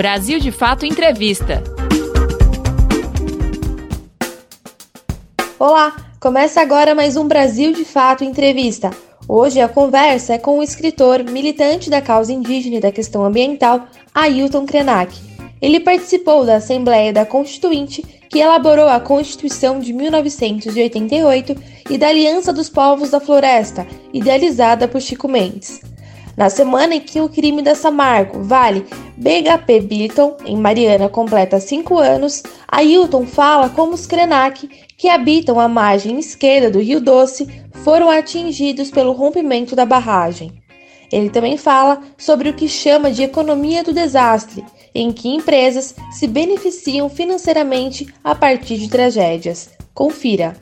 Brasil de Fato Entrevista. Olá, começa agora mais um Brasil de Fato Entrevista. Hoje a conversa é com o escritor, militante da causa indígena e da questão ambiental, Ailton Krenak. Ele participou da Assembleia da Constituinte, que elaborou a Constituição de 1988 e da Aliança dos Povos da Floresta, idealizada por Chico Mendes. Na semana em que o crime da Samarco Vale BHP Billiton, em Mariana, completa cinco anos, Ailton fala como os Krenak, que habitam a margem esquerda do Rio Doce, foram atingidos pelo rompimento da barragem. Ele também fala sobre o que chama de economia do desastre, em que empresas se beneficiam financeiramente a partir de tragédias. Confira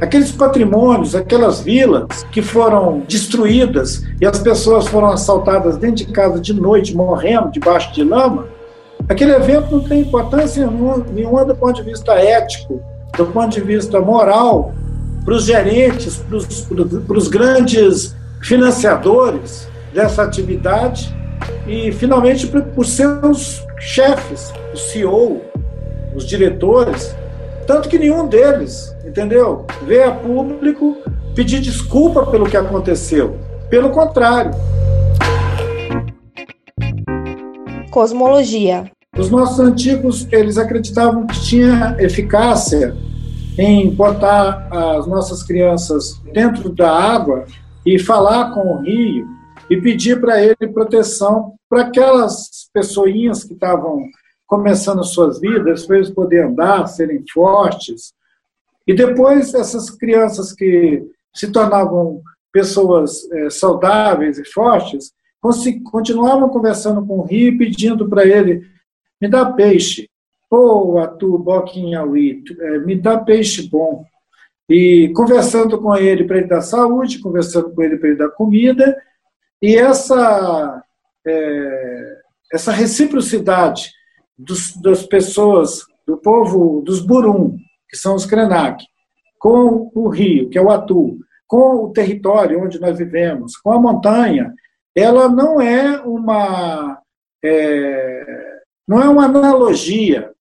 aqueles patrimônios, aquelas vilas que foram destruídas e as pessoas foram assaltadas dentro de casa de noite, morrendo debaixo de lama, aquele evento não tem importância nenhuma do ponto de vista ético, do ponto de vista moral, para os gerentes, para os grandes financiadores dessa atividade e, finalmente, para os seus chefes, o CEO, os diretores, tanto que nenhum deles entendeu? Veio a público pedir desculpa pelo que aconteceu. Pelo contrário. Cosmologia. Os nossos antigos, eles acreditavam que tinha eficácia em botar as nossas crianças dentro da água e falar com o rio e pedir para ele proteção para aquelas pessoinhas que estavam começando suas vidas, para eles poderem andar, serem fortes, e depois, essas crianças que se tornavam pessoas é, saudáveis e fortes, continuavam conversando com o rio, pedindo para ele: me dá peixe. Pô, atu, boquinhauí, é, me dá peixe bom. E conversando com ele para ele dar saúde, conversando com ele para ele dar comida, e essa, é, essa reciprocidade dos, das pessoas, do povo, dos burum, que são os Krenak, com o rio, que é o Atu, com o território onde nós vivemos, com a montanha, ela não é uma é, não é uma analogia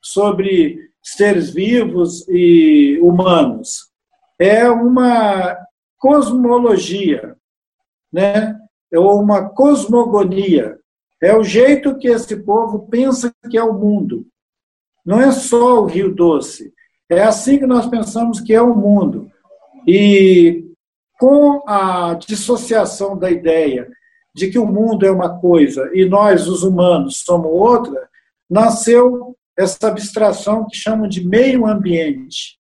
sobre seres vivos e humanos. É uma cosmologia, né? É uma cosmogonia. É o jeito que esse povo pensa que é o mundo. Não é só o Rio Doce, é assim que nós pensamos que é o mundo. E com a dissociação da ideia de que o mundo é uma coisa e nós, os humanos, somos outra, nasceu essa abstração que chamam de meio ambiente.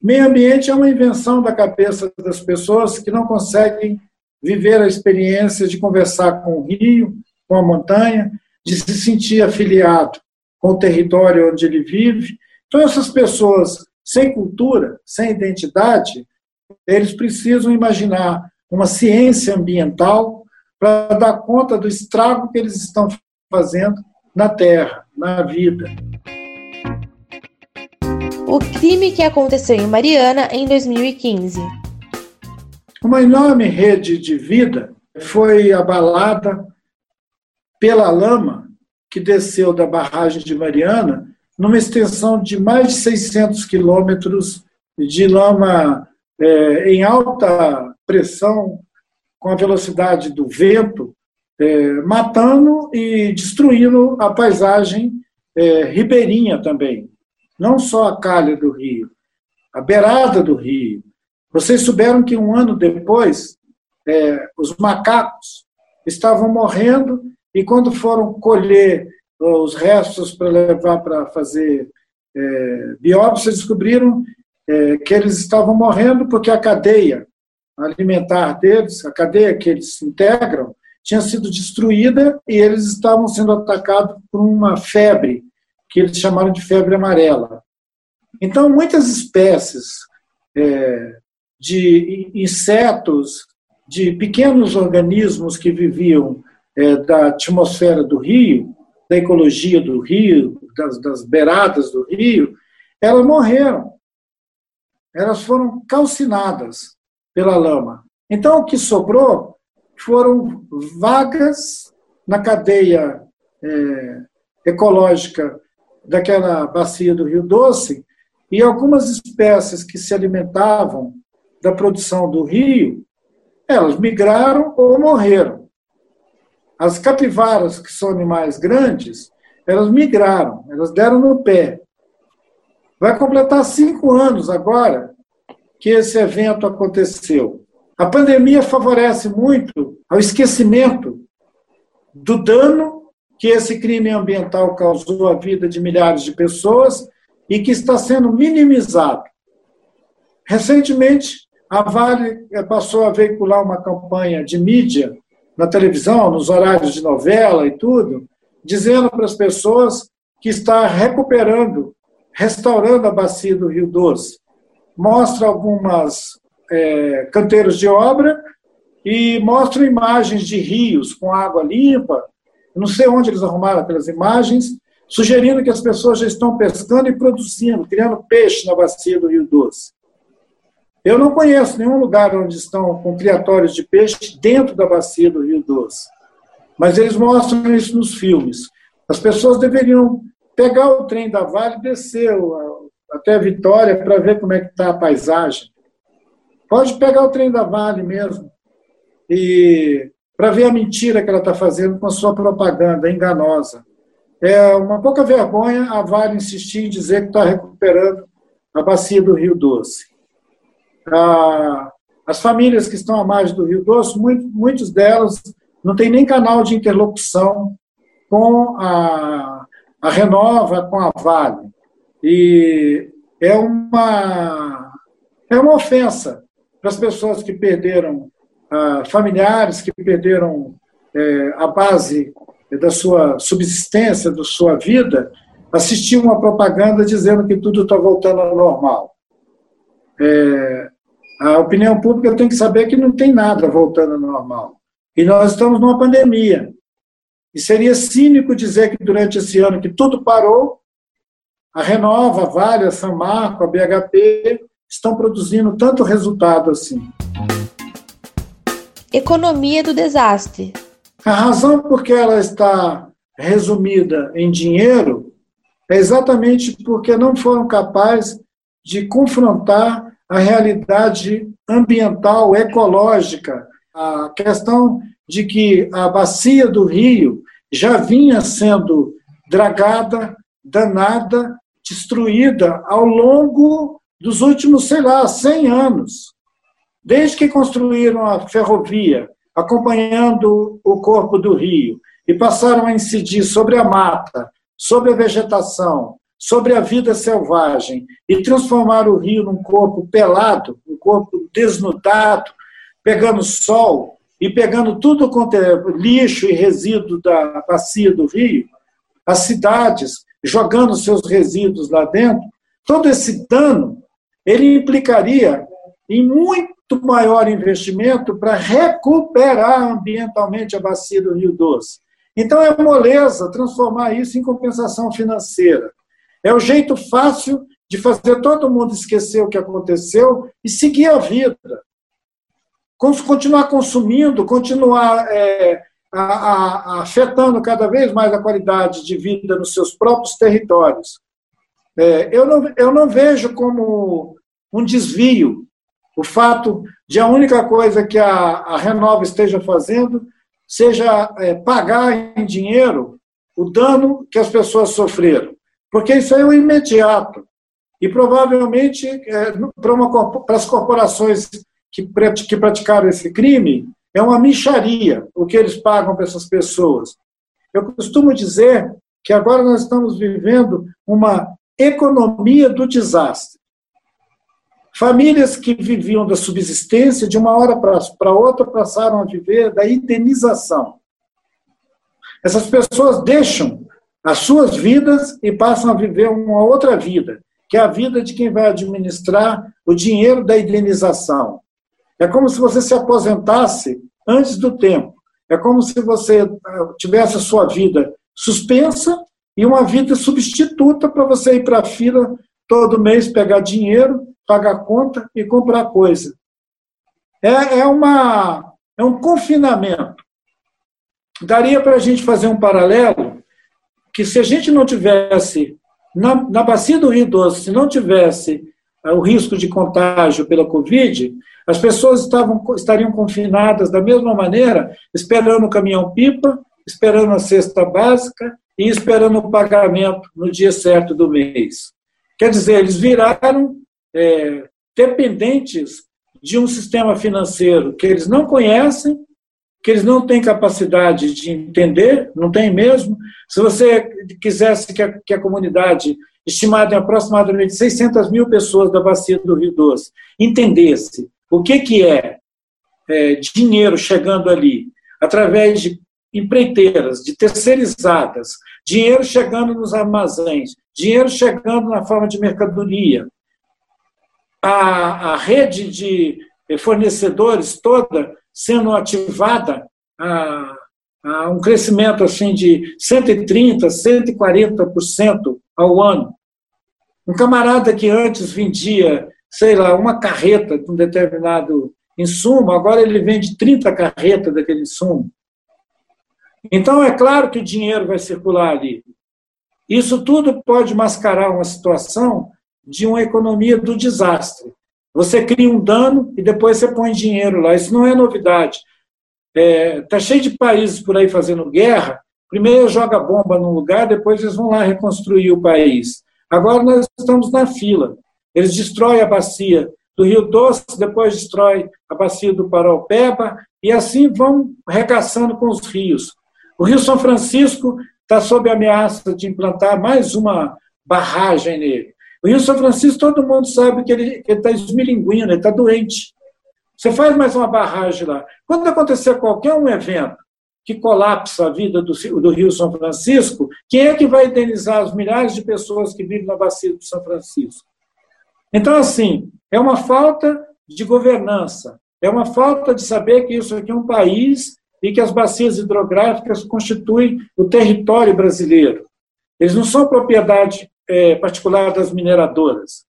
Meio ambiente é uma invenção da cabeça das pessoas que não conseguem viver a experiência de conversar com o rio, com a montanha, de se sentir afiliado com o território onde ele vive então, essas pessoas sem cultura, sem identidade, eles precisam imaginar uma ciência ambiental para dar conta do estrago que eles estão fazendo na Terra, na vida. O crime que aconteceu em Mariana em 2015. Uma enorme rede de vida foi abalada pela lama que desceu da barragem de Mariana numa extensão de mais de 600 quilômetros de lama é, em alta pressão, com a velocidade do vento, é, matando e destruindo a paisagem é, ribeirinha também. Não só a calha do rio, a beirada do rio. Vocês souberam que um ano depois, é, os macacos estavam morrendo e quando foram colher os restos para levar para fazer é, biópsias, descobriram é, que eles estavam morrendo porque a cadeia alimentar deles, a cadeia que eles integram, tinha sido destruída e eles estavam sendo atacados por uma febre, que eles chamaram de febre amarela. Então, muitas espécies é, de insetos, de pequenos organismos que viviam é, da atmosfera do rio, da ecologia do rio, das, das beiradas do rio, elas morreram. Elas foram calcinadas pela lama. Então, o que sobrou foram vagas na cadeia é, ecológica daquela bacia do Rio Doce, e algumas espécies que se alimentavam da produção do rio, elas migraram ou morreram. As capivaras, que são animais grandes, elas migraram, elas deram no pé. Vai completar cinco anos agora que esse evento aconteceu. A pandemia favorece muito ao esquecimento do dano que esse crime ambiental causou à vida de milhares de pessoas e que está sendo minimizado. Recentemente, a Vale eh, passou a veicular uma campanha de mídia na televisão, nos horários de novela e tudo, dizendo para as pessoas que está recuperando, restaurando a bacia do Rio Doce. Mostra algumas é, canteiros de obra e mostra imagens de rios com água limpa. não sei onde eles arrumaram aquelas imagens, sugerindo que as pessoas já estão pescando e produzindo, criando peixe na bacia do Rio Doce. Eu não conheço nenhum lugar onde estão com criatórios de peixe dentro da bacia do Rio Doce. Mas eles mostram isso nos filmes. As pessoas deveriam pegar o trem da Vale e descer até Vitória para ver como é que está a paisagem. Pode pegar o trem da Vale mesmo e para ver a mentira que ela está fazendo com a sua propaganda enganosa. É uma pouca vergonha a Vale insistir em dizer que está recuperando a bacia do Rio Doce. Ah, as famílias que estão à margem do Rio Doce, muito, muitas delas não têm nem canal de interlocução com a, a Renova, com a Vale. E é uma, é uma ofensa para as pessoas que perderam ah, familiares, que perderam é, a base da sua subsistência, da sua vida, assistir uma propaganda dizendo que tudo está voltando ao normal. É, a opinião pública tem que saber que não tem nada voltando ao normal. E nós estamos numa pandemia. E seria cínico dizer que durante esse ano que tudo parou, a Renova, a Vale, a São Marco, a BHP estão produzindo tanto resultado assim. Economia do desastre. A razão por que ela está resumida em dinheiro é exatamente porque não foram capazes de confrontar a realidade ambiental, ecológica, a questão de que a bacia do rio já vinha sendo dragada, danada, destruída ao longo dos últimos, sei lá, 100 anos. Desde que construíram a ferrovia, acompanhando o corpo do rio, e passaram a incidir sobre a mata, sobre a vegetação, sobre a vida selvagem e transformar o rio num corpo pelado, um corpo desnudado, pegando sol e pegando tudo quanto é lixo e resíduo da bacia do rio, as cidades jogando seus resíduos lá dentro, todo esse dano ele implicaria em muito maior investimento para recuperar ambientalmente a bacia do Rio Doce. Então é moleza transformar isso em compensação financeira. É o jeito fácil de fazer todo mundo esquecer o que aconteceu e seguir a vida. Continuar consumindo, continuar é, a, a, afetando cada vez mais a qualidade de vida nos seus próprios territórios. É, eu, não, eu não vejo como um desvio o fato de a única coisa que a, a Renova esteja fazendo seja é, pagar em dinheiro o dano que as pessoas sofreram porque isso é o imediato. E provavelmente, é, para, as corporações que, que praticaram esse crime, é uma micharia o que eles pagam para essas pessoas. Eu costumo dizer que agora nós estamos vivendo uma economia do desastre. Famílias que viviam da subsistência, de uma hora para outra, passaram a viver da indenização. Essas pessoas deixam as suas vidas e passam a viver uma outra vida, que é a vida de quem vai administrar o dinheiro da indenização. É como se você se aposentasse antes do tempo. É como se você eh, tivesse a sua vida suspensa e uma vida substituta para você ir para a fila todo mês pegar dinheiro, pagar conta e comprar coisa. É, é, uma, é um confinamento daria para a gente fazer um paralelo que se a gente não tivesse, na, na bacia do Rio Doce, se não tivesse eh, o risco de contágio pela Covid, as pessoas estavam, estariam confinadas da mesma maneira, esperando o caminhão-pipa, esperando a cesta básica e esperando o pagamento no dia certo do mês. Quer dizer, eles viraram é, dependentes de um sistema financeiro que eles não conhecem, que eles não têm capacidade de entender, não tem mesmo. Se você quisesse que a, que a comunidade, estimada em aproximadamente 600 mil pessoas da bacia do Rio Doce, entendesse o que, que é, é dinheiro chegando ali, através de empreiteiras, de terceirizadas, dinheiro chegando nos armazéns, dinheiro chegando na forma de mercadoria, a, a rede de fornecedores toda sendo ativada a, a um crescimento assim de 130%, 140% ao ano. Um camarada que antes vendia, sei lá, uma carreta de um determinado insumo, agora ele vende 30 carretas daquele insumo. Então, é claro que o dinheiro vai circular ali. Isso tudo pode mascarar uma situação de uma economia do desastre. Você cria um dano e depois você põe dinheiro lá. Isso não é novidade. Está é, tá cheio de países por aí fazendo guerra. Primeiro joga bomba num lugar, depois eles vão lá reconstruir o país. Agora nós estamos na fila. Eles destroem a bacia do Rio Doce, depois destrói a bacia do Paraupeba, e assim vão regaçando com os rios. O Rio São Francisco está sob ameaça de implantar mais uma barragem nele. O Rio São Francisco, todo mundo sabe que ele está esmilinguindo, ele está doente. Você faz mais uma barragem lá. Quando acontecer qualquer um evento que colapsa a vida do, do Rio São Francisco, quem é que vai indenizar as milhares de pessoas que vivem na bacia do São Francisco? Então, assim, é uma falta de governança, é uma falta de saber que isso aqui é um país e que as bacias hidrográficas constituem o território brasileiro. Eles não são propriedade particular das mineradoras.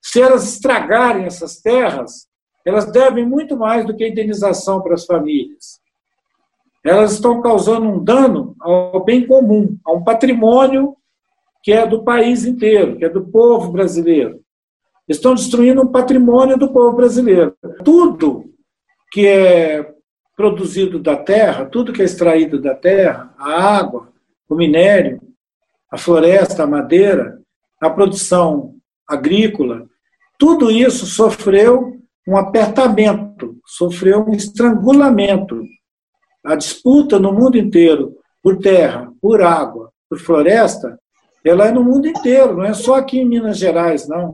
Se elas estragarem essas terras, elas devem muito mais do que indenização para as famílias. Elas estão causando um dano ao bem comum, a um patrimônio que é do país inteiro, que é do povo brasileiro. Estão destruindo um patrimônio do povo brasileiro. Tudo que é produzido da terra, tudo que é extraído da terra, a água, o minério, a floresta, a madeira, a produção agrícola, tudo isso sofreu um apertamento, sofreu um estrangulamento. A disputa no mundo inteiro por terra, por água, por floresta, ela é no mundo inteiro, não é só aqui em Minas Gerais, não.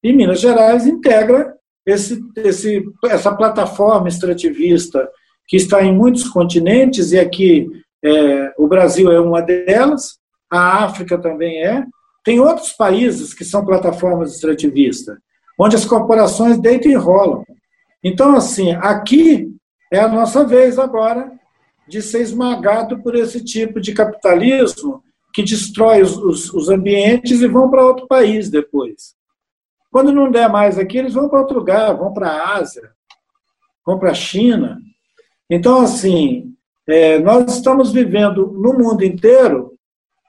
E Minas Gerais integra esse, esse, essa plataforma extrativista que está em muitos continentes, e aqui é, o Brasil é uma delas, a África também é, tem outros países que são plataformas extrativistas, onde as corporações deitam e rolam. Então, assim, aqui é a nossa vez agora de ser esmagado por esse tipo de capitalismo que destrói os, os, os ambientes e vão para outro país depois. Quando não der mais aqui, eles vão para outro lugar, vão para a Ásia, vão para a China. Então, assim, é, nós estamos vivendo no mundo inteiro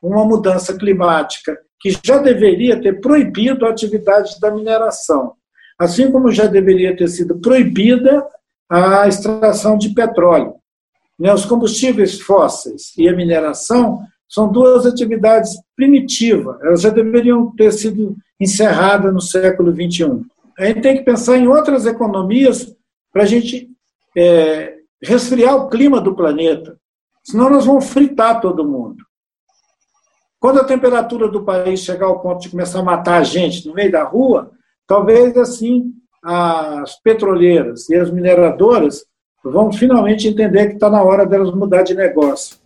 uma mudança climática que já deveria ter proibido a atividade da mineração, assim como já deveria ter sido proibida a extração de petróleo. Né, os combustíveis fósseis e a mineração são duas atividades primitivas, elas já deveriam ter sido encerradas no século XXI. A gente tem que pensar em outras economias para a gente é, resfriar o clima do planeta, senão nós vamos fritar todo mundo. Quando a temperatura do país chegar ao ponto de começar a matar a gente no meio da rua, talvez assim as petroleiras e as mineradoras vão finalmente entender que está na hora delas mudar de negócio.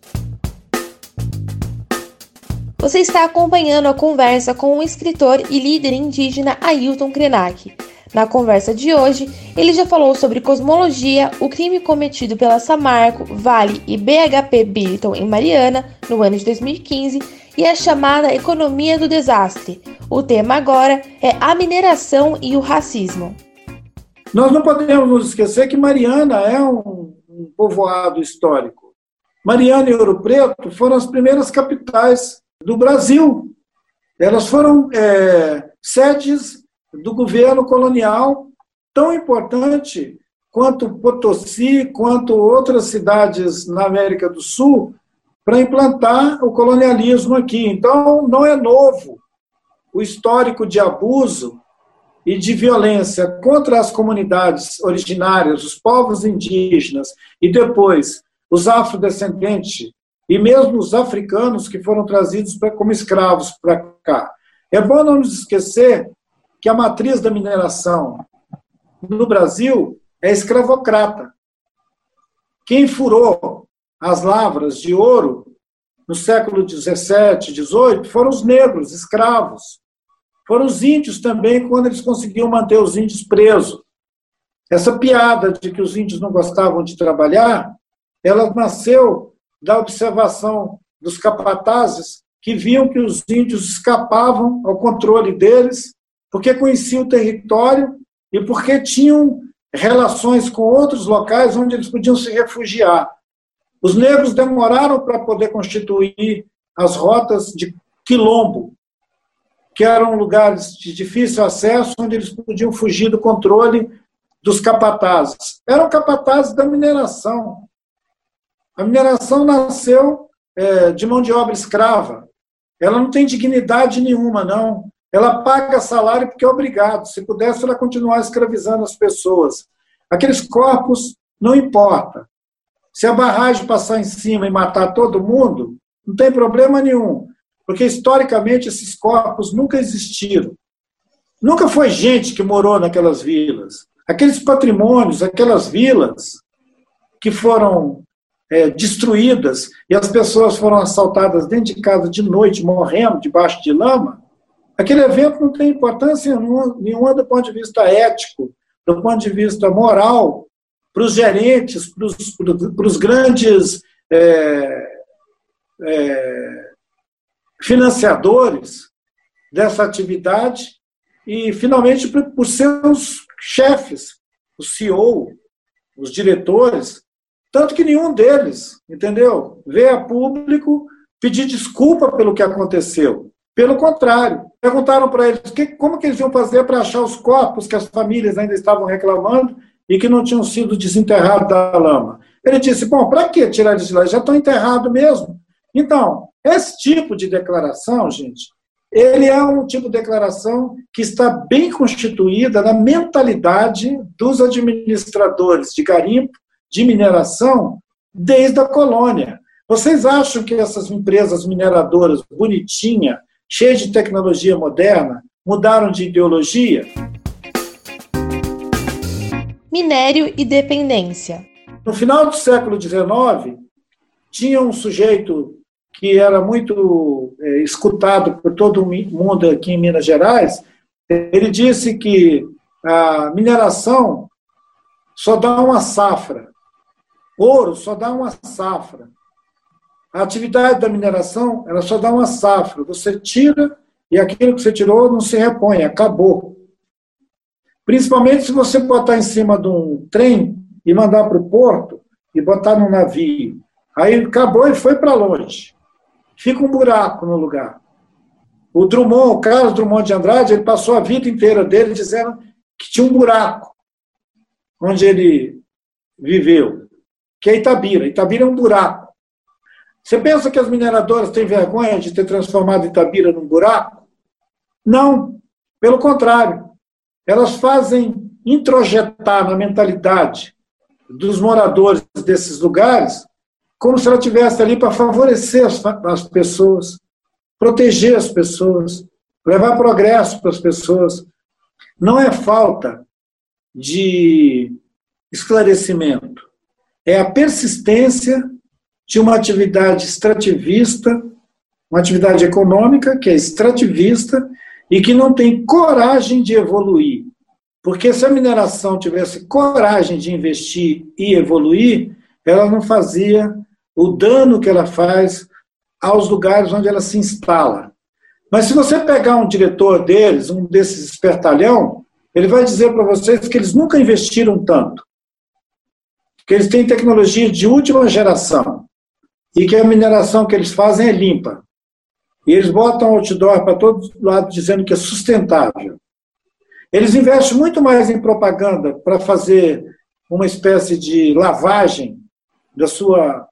Você está acompanhando a conversa com o escritor e líder indígena Ailton Krenak. Na conversa de hoje, ele já falou sobre cosmologia, o crime cometido pela Samarco, Vale e BHP Billiton em Mariana no ano de 2015 e a chamada economia do desastre. O tema agora é a mineração e o racismo. Nós não podemos nos esquecer que Mariana é um, um povoado histórico. Mariana e Ouro Preto foram as primeiras capitais do Brasil. Elas foram é, sedes do governo colonial tão importante quanto Potosí, quanto outras cidades na América do Sul, para implantar o colonialismo aqui. Então, não é novo o histórico de abuso e de violência contra as comunidades originárias, os povos indígenas e depois os afrodescendentes e mesmo os africanos que foram trazidos como escravos para cá. É bom não nos esquecer que a matriz da mineração no Brasil é escravocrata. Quem furou as lavras de ouro no século XVII, XVIII foram os negros, escravos. Foram os índios também, quando eles conseguiam manter os índios presos. Essa piada de que os índios não gostavam de trabalhar, ela nasceu da observação dos capatazes que viam que os índios escapavam ao controle deles, porque conheciam o território e porque tinham relações com outros locais onde eles podiam se refugiar. Os negros demoraram para poder constituir as rotas de quilombo, que eram lugares de difícil acesso, onde eles podiam fugir do controle dos capatazes. Eram capatazes da mineração. A mineração nasceu é, de mão de obra escrava. Ela não tem dignidade nenhuma, não. Ela paga salário porque é obrigado. Se pudesse, ela continuar escravizando as pessoas. Aqueles corpos, não importa. Se a barragem passar em cima e matar todo mundo, não tem problema nenhum. Porque, historicamente, esses corpos nunca existiram. Nunca foi gente que morou naquelas vilas. Aqueles patrimônios, aquelas vilas que foram é, destruídas e as pessoas foram assaltadas dentro de casa de noite, morrendo debaixo de lama, Aquele evento não tem importância nenhuma do ponto de vista ético, do ponto de vista moral, para os gerentes, para os, grandes é, é, financiadores dessa atividade e, finalmente, para os seus chefes, o CEO, os diretores, tanto que nenhum deles, entendeu, veio a público pedir desculpa pelo que aconteceu. Pelo contrário, perguntaram para eles que, como que eles iam fazer para achar os corpos que as famílias ainda estavam reclamando e que não tinham sido desenterrados da lama. Ele disse: Bom, para que tirar eles de lá? Já estão enterrados mesmo. Então, esse tipo de declaração, gente, ele é um tipo de declaração que está bem constituída na mentalidade dos administradores de garimpo, de mineração, desde a colônia. Vocês acham que essas empresas mineradoras bonitinha, cheios de tecnologia moderna, mudaram de ideologia? Minério e dependência. No final do século XIX, tinha um sujeito que era muito é, escutado por todo mundo aqui em Minas Gerais. Ele disse que a mineração só dá uma safra, ouro só dá uma safra. A atividade da mineração, ela só dá uma safra. Você tira e aquilo que você tirou não se repõe, acabou. Principalmente se você botar em cima de um trem e mandar para o porto e botar num navio. Aí acabou e foi para longe. Fica um buraco no lugar. O Drummond, o Carlos Drummond de Andrade, ele passou a vida inteira dele dizendo que tinha um buraco onde ele viveu, que é Itabira. Itabira é um buraco. Você pensa que as mineradoras têm vergonha de ter transformado Itabira num buraco? Não, pelo contrário. Elas fazem introjetar na mentalidade dos moradores desses lugares como se ela estivesse ali para favorecer as, as pessoas, proteger as pessoas, levar progresso para as pessoas. Não é falta de esclarecimento, é a persistência de uma atividade extrativista, uma atividade econômica que é extrativista e que não tem coragem de evoluir. Porque se a mineração tivesse coragem de investir e evoluir, ela não fazia o dano que ela faz aos lugares onde ela se instala. Mas se você pegar um diretor deles, um desses espertalhão, ele vai dizer para vocês que eles nunca investiram tanto. Que eles têm tecnologia de última geração e que a mineração que eles fazem é limpa. E eles botam outdoor para todo lado dizendo que é sustentável. Eles investem muito mais em propaganda para fazer uma espécie de lavagem da sua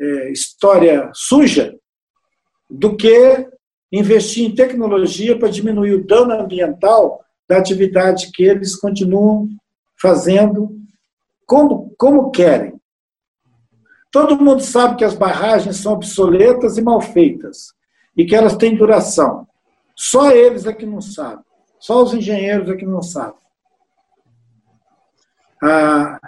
é, história suja do que investir em tecnologia para diminuir o dano ambiental da atividade que eles continuam fazendo como, como querem. Todo mundo sabe que as barragens são obsoletas e mal feitas e que elas têm duração. Só eles é que não sabem. Só os engenheiros é que não sabem. Ah,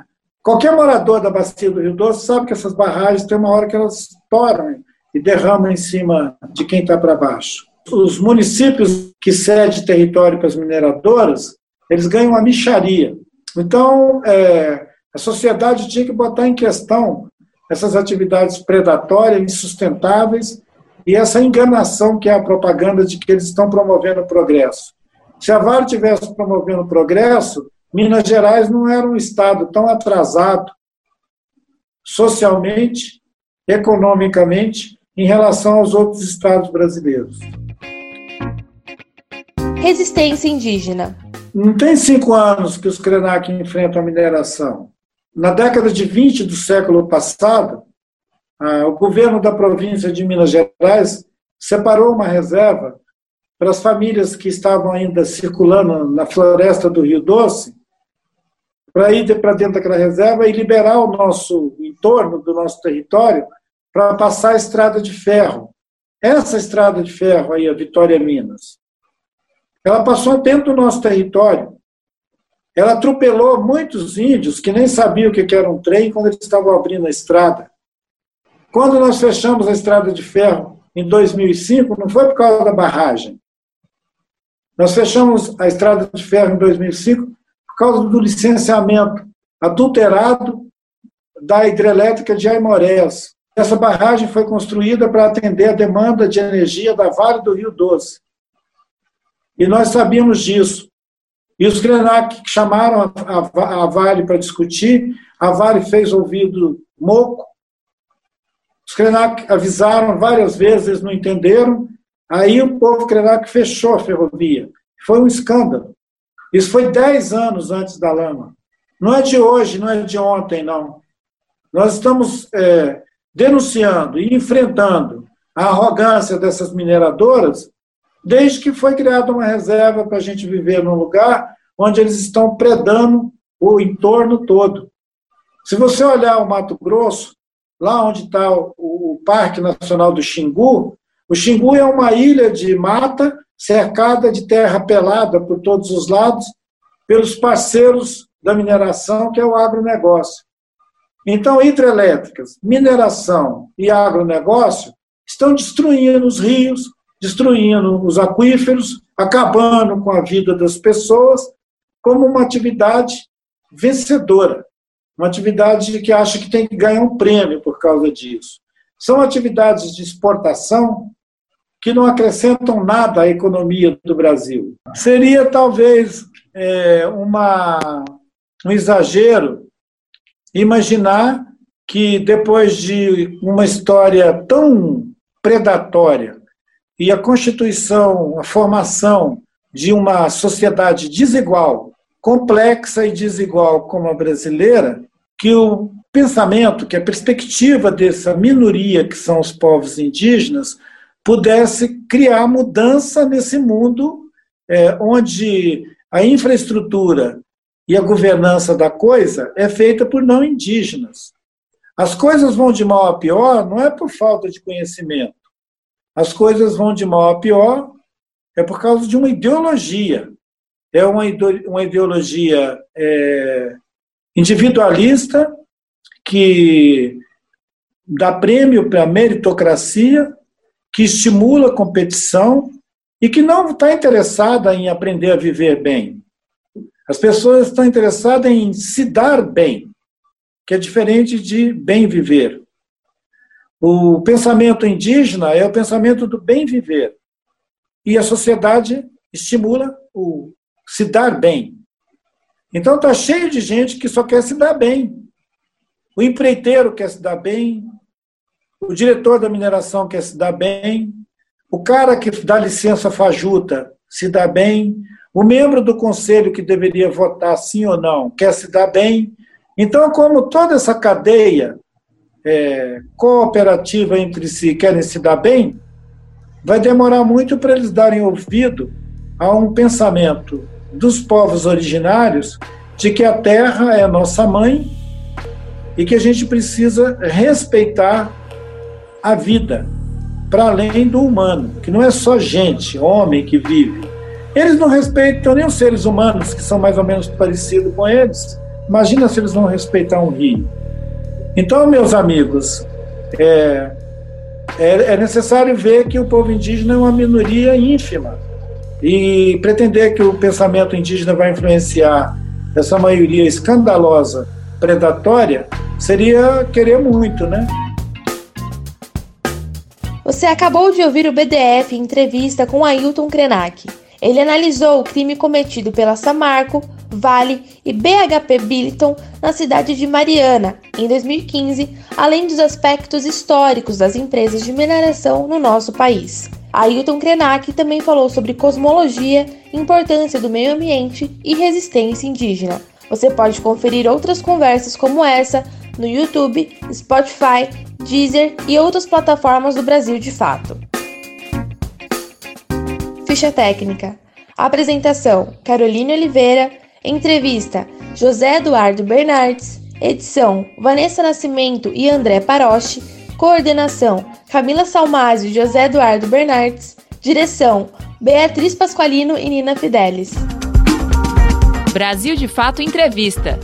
qualquer morador da bacia do Rio Doce sabe que essas barragens tem uma hora que elas estouram e derramam em cima de quem está para baixo. Os municípios que cedem território para as mineradoras, eles ganham uma micharia. Então, é, a sociedade tinha que botar em questão essas atividades predatórias, insustentáveis, e essa enganação que é a propaganda de que eles estão promovendo o progresso. Se a Vale tivesse promovendo o progresso, Minas Gerais não era um estado tão atrasado socialmente, economicamente, em relação aos outros estados brasileiros. Resistência indígena. Não tem cinco anos que os Krenak enfrentam a mineração. Na década de 20 do século passado, o governo da província de Minas Gerais separou uma reserva para as famílias que estavam ainda circulando na floresta do Rio Doce, para ir para dentro daquela reserva e liberar o nosso entorno do nosso território para passar a estrada de ferro. Essa estrada de ferro aí, a Vitória Minas, ela passou dentro do nosso território. Ela atropelou muitos índios que nem sabiam o que era um trem quando eles estavam abrindo a estrada. Quando nós fechamos a estrada de ferro em 2005, não foi por causa da barragem. Nós fechamos a estrada de ferro em 2005 por causa do licenciamento adulterado da hidrelétrica de Aimorés. Essa barragem foi construída para atender a demanda de energia da Vale do Rio Doce. E nós sabíamos disso. E os Krenak chamaram a, a Vale para discutir, a Vale fez ouvido moco, os Krenak avisaram várias vezes, eles não entenderam, aí o povo Krenak fechou a ferrovia. Foi um escândalo. Isso foi dez anos antes da lama. Não é de hoje, não é de ontem, não. Nós estamos é, denunciando e enfrentando a arrogância dessas mineradoras desde que foi criada uma reserva para a gente viver num lugar onde eles estão predando o entorno todo. Se você olhar o Mato Grosso, lá onde está o, o, Parque Nacional do Xingu, o Xingu é uma ilha de mata cercada de terra pelada por todos os lados pelos parceiros da mineração, que é o agronegócio. Então, hidrelétricas, mineração e agronegócio estão destruindo os rios, destruindo os aquíferos, acabando com a vida das pessoas, como uma atividade vencedora, uma atividade que acha que tem que ganhar um prêmio por causa disso. São atividades de exportação que não acrescentam nada à economia do Brasil. Seria talvez é, uma, um exagero imaginar que depois de uma história tão predatória e a constituição, a formação de uma sociedade desigual, complexa e desigual como a brasileira, que o pensamento, que a perspectiva dessa minoria que são os povos indígenas, pudesse criar mudança nesse mundo é, onde a infraestrutura e a governança da coisa é feita por não indígenas. As coisas vão de mal a pior não é por falta de conhecimento, as coisas vão de mal a pior é por causa de uma ideologia. É uma, ideologia é, individualista que dá prêmio para a meritocracia, que estimula a competição e que não está interessada em aprender a viver bem. As pessoas estão interessadas em se dar bem, que é diferente de bem viver. O pensamento indígena é o pensamento do bem viver. E a sociedade estimula o se dar bem. Então está cheio de gente que só quer se dar bem. O empreiteiro quer se dar bem, o diretor da mineração quer se dar bem, o cara que dá licença fajuta se dá bem, o membro do conselho que deveria votar sim ou não quer se dar bem. Então, como toda essa cadeia é, cooperativa entre si querem se dar bem, vai demorar muito para eles darem ouvido a um pensamento dos povos originários de que a terra é a nossa mãe e que a gente precisa respeitar a vida para além do humano, que não é só gente, homem que vive. Eles não respeitam nem os seres humanos, que são mais ou menos parecidos com eles. Imagina se eles não respeitar um rio. Então, meus amigos, é, é, é necessário ver que o povo indígena é uma minoria ínfima. E pretender que o pensamento indígena vai influenciar essa maioria escandalosa, predatória, seria querer muito, né? Você acabou de ouvir o BDF em entrevista com Ailton Krenak. Ele analisou o crime cometido pela Samarco, Vale e BHP Billiton na cidade de Mariana, em 2015, além dos aspectos históricos das empresas de mineração no nosso país. Ailton Krenak também falou sobre cosmologia, importância do meio ambiente e resistência indígena. Você pode conferir outras conversas como essa no YouTube, Spotify, Deezer e outras plataformas do Brasil de fato. Ficha técnica. Apresentação: Caroline Oliveira. Entrevista: José Eduardo Bernardes. Edição: Vanessa Nascimento e André Paroche. Coordenação: Camila Salmásio e José Eduardo Bernardes. Direção: Beatriz Pasqualino e Nina Fidelis. Brasil de Fato Entrevista.